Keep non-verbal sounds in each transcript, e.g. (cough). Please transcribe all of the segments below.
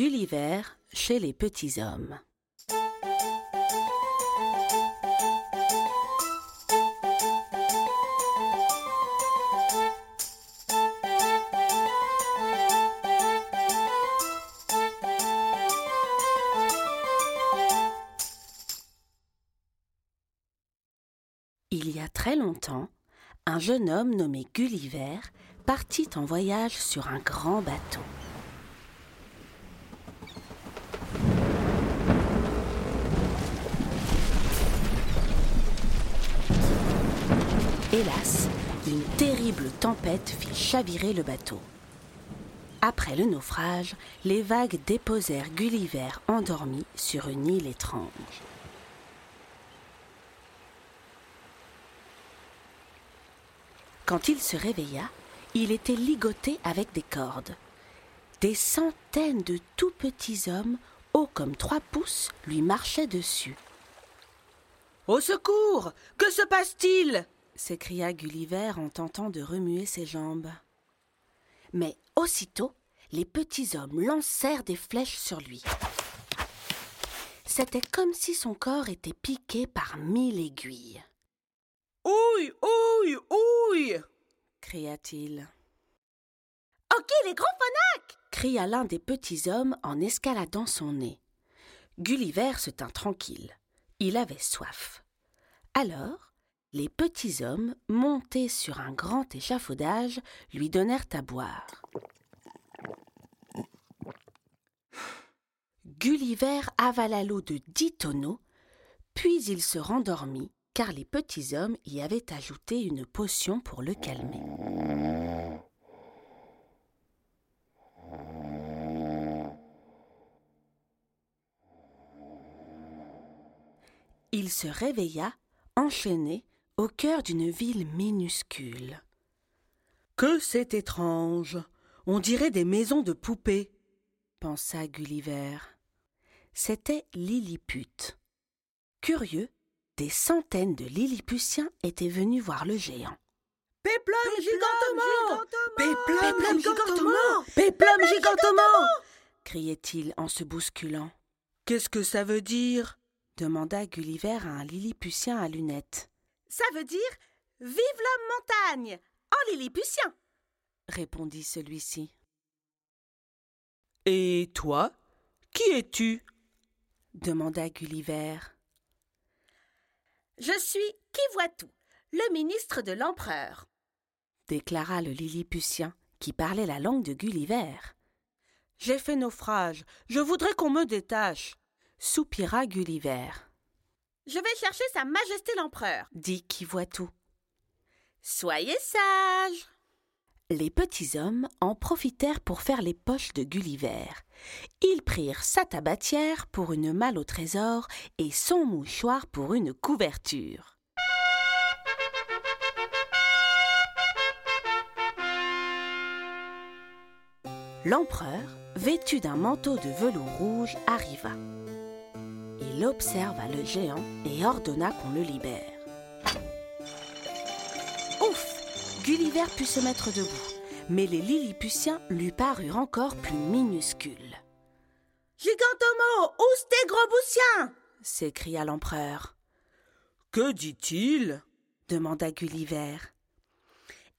Gulliver chez les petits hommes. Il y a très longtemps, un jeune homme nommé Gulliver partit en voyage sur un grand bateau. Hélas, une terrible tempête fit chavirer le bateau. Après le naufrage, les vagues déposèrent Gulliver endormi sur une île étrange. Quand il se réveilla, il était ligoté avec des cordes. Des centaines de tout petits hommes, hauts comme trois pouces, lui marchaient dessus. Au secours Que se passe-t-il? S'écria Gulliver en tentant de remuer ses jambes. Mais aussitôt, les petits hommes lancèrent des flèches sur lui. C'était comme si son corps était piqué par mille aiguilles. Ouille, ouille, ouille cria-t-il. Ok, les gros phonacs cria l'un des petits hommes en escaladant son nez. Gulliver se tint tranquille. Il avait soif. Alors, les petits hommes, montés sur un grand échafaudage, lui donnèrent à boire. Gulliver avala l'eau de dix tonneaux, puis il se rendormit, car les petits hommes y avaient ajouté une potion pour le calmer. Il se réveilla, enchaîné, au cœur d'une ville minuscule. Que c'est étrange On dirait des maisons de poupées pensa Gulliver. C'était Lilliput. Curieux, des centaines de Lilliputiens étaient venus voir le géant. Péplum gigantement Péplum gigantement Péplum gigantement criait-il en se bousculant. Qu'est-ce que ça veut dire? demanda Gulliver à un Lilliputien à lunettes. Ça veut dire Vive la montagne en Lilliputien répondit celui-ci. Et toi Qui es-tu? demanda Gulliver. Je suis Kivoitou, le ministre de l'empereur, déclara le Lilliputien qui parlait la langue de Gulliver. J'ai fait naufrage. Je voudrais qu'on me détache. Soupira Gulliver. Je vais chercher Sa Majesté l'empereur, dit Kivoitou. Soyez sage. Les petits hommes en profitèrent pour faire les poches de Gulliver. Ils prirent sa tabatière pour une malle au trésor et son mouchoir pour une couverture. L'empereur, vêtu d'un manteau de velours rouge, arriva. Il observa le géant et ordonna qu'on le libère. Ouf Gulliver put se mettre debout, mais les Lilliputiens lui parurent encore plus minuscules. Gigantomo, ous tes gros boussiens? s'écria l'empereur. Que dit-il? demanda Gulliver.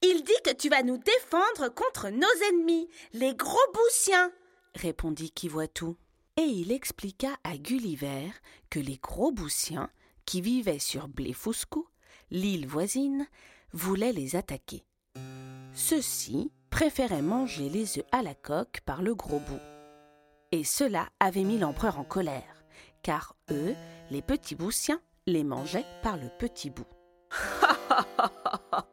Il dit que tu vas nous défendre contre nos ennemis, les gros boussiens, répondit Kivoitou. Et il expliqua à Gulliver que les gros boussiens, qui vivaient sur Blefuscu, l'île voisine, voulaient les attaquer. Ceux-ci préféraient manger les œufs à la coque par le gros bout. Et cela avait mis l'empereur en colère, car eux, les petits boussiens, les mangeaient par le petit bout. (laughs)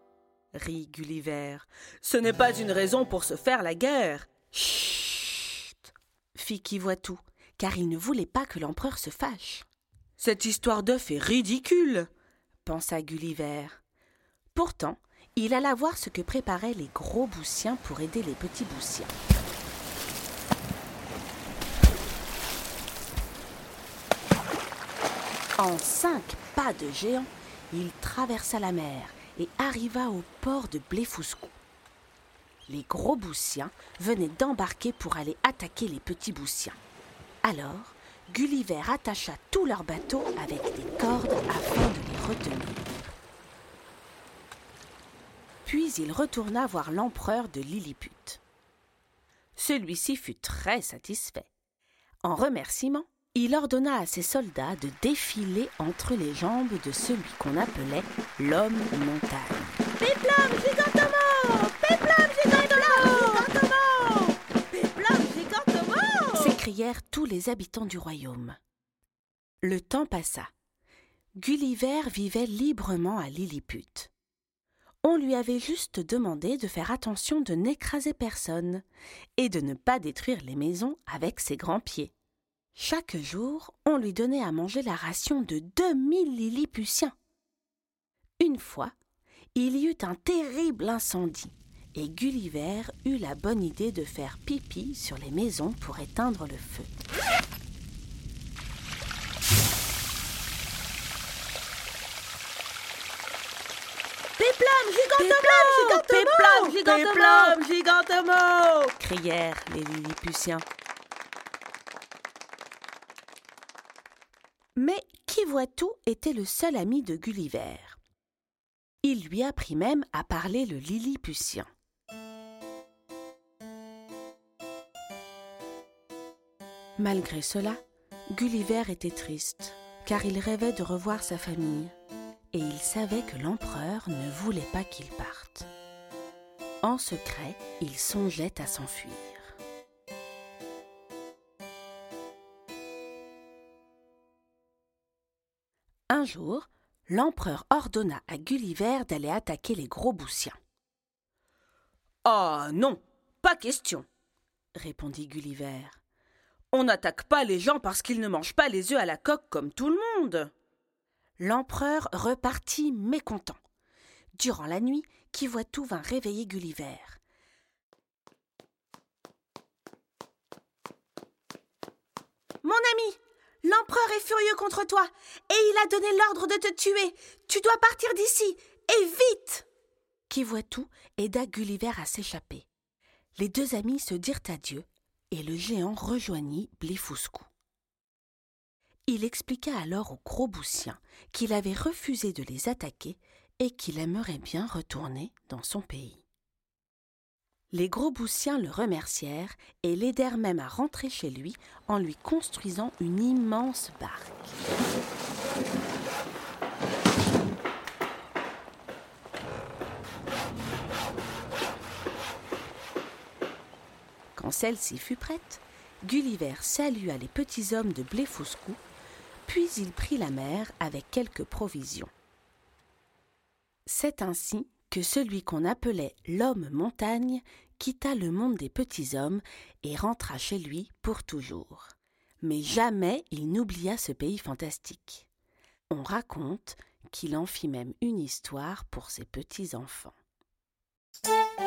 rit Gulliver. Ce n'est pas une raison pour se faire la guerre. Chut qui voit tout, car il ne voulait pas que l'empereur se fâche. Cette histoire d'œuf est ridicule, pensa Gulliver. Pourtant, il alla voir ce que préparaient les gros boussiens pour aider les petits boussiens. En cinq pas de géant, il traversa la mer et arriva au port de Blefuscu. Les gros boussiens venaient d'embarquer pour aller attaquer les petits boussiens. Alors, Gulliver attacha tous leurs bateaux avec des cordes afin de les retenir. Puis il retourna voir l'empereur de Lilliput. Celui-ci fut très satisfait. En remerciement, il ordonna à ses soldats de défiler entre les jambes de celui qu'on appelait l'homme montagne. Tous les habitants du royaume. Le temps passa. Gulliver vivait librement à Lilliput. On lui avait juste demandé de faire attention de n'écraser personne et de ne pas détruire les maisons avec ses grands pieds. Chaque jour, on lui donnait à manger la ration de 2000 Lilliputiens. Une fois, il y eut un terrible incendie et Gulliver eut la bonne idée de faire pipi sur les maisons pour éteindre le feu. Gigantement Péplam gigantement crièrent les Lilliputiens. Mais qui voit tout était le seul ami de Gulliver. Il lui apprit même à parler le Lilliputien. Malgré cela, Gulliver était triste, car il rêvait de revoir sa famille, et il savait que l'empereur ne voulait pas qu'il parte. En secret, il songeait à s'enfuir. Un jour, l'empereur ordonna à Gulliver d'aller attaquer les gros boussiens. Ah non, pas question, répondit Gulliver. On n'attaque pas les gens parce qu'ils ne mangent pas les œufs à la coque comme tout le monde. L'empereur repartit mécontent. Durant la nuit, qui voit tout vint réveiller Gulliver. Mon ami, l'empereur est furieux contre toi et il a donné l'ordre de te tuer. Tu dois partir d'ici et vite. Qui voit tout aida Gulliver à s'échapper. Les deux amis se dirent adieu et le géant rejoignit Blefuscu. Il expliqua alors aux gros boussiens qu'il avait refusé de les attaquer et qu'il aimerait bien retourner dans son pays. Les gros boussiens le remercièrent et l'aidèrent même à rentrer chez lui en lui construisant une immense barque. Quand celle-ci fut prête, Gulliver salua les petits hommes de Blefuscu, puis il prit la mer avec quelques provisions. C'est ainsi que celui qu'on appelait l'homme montagne quitta le monde des petits hommes et rentra chez lui pour toujours. Mais jamais il n'oublia ce pays fantastique. On raconte qu'il en fit même une histoire pour ses petits-enfants. On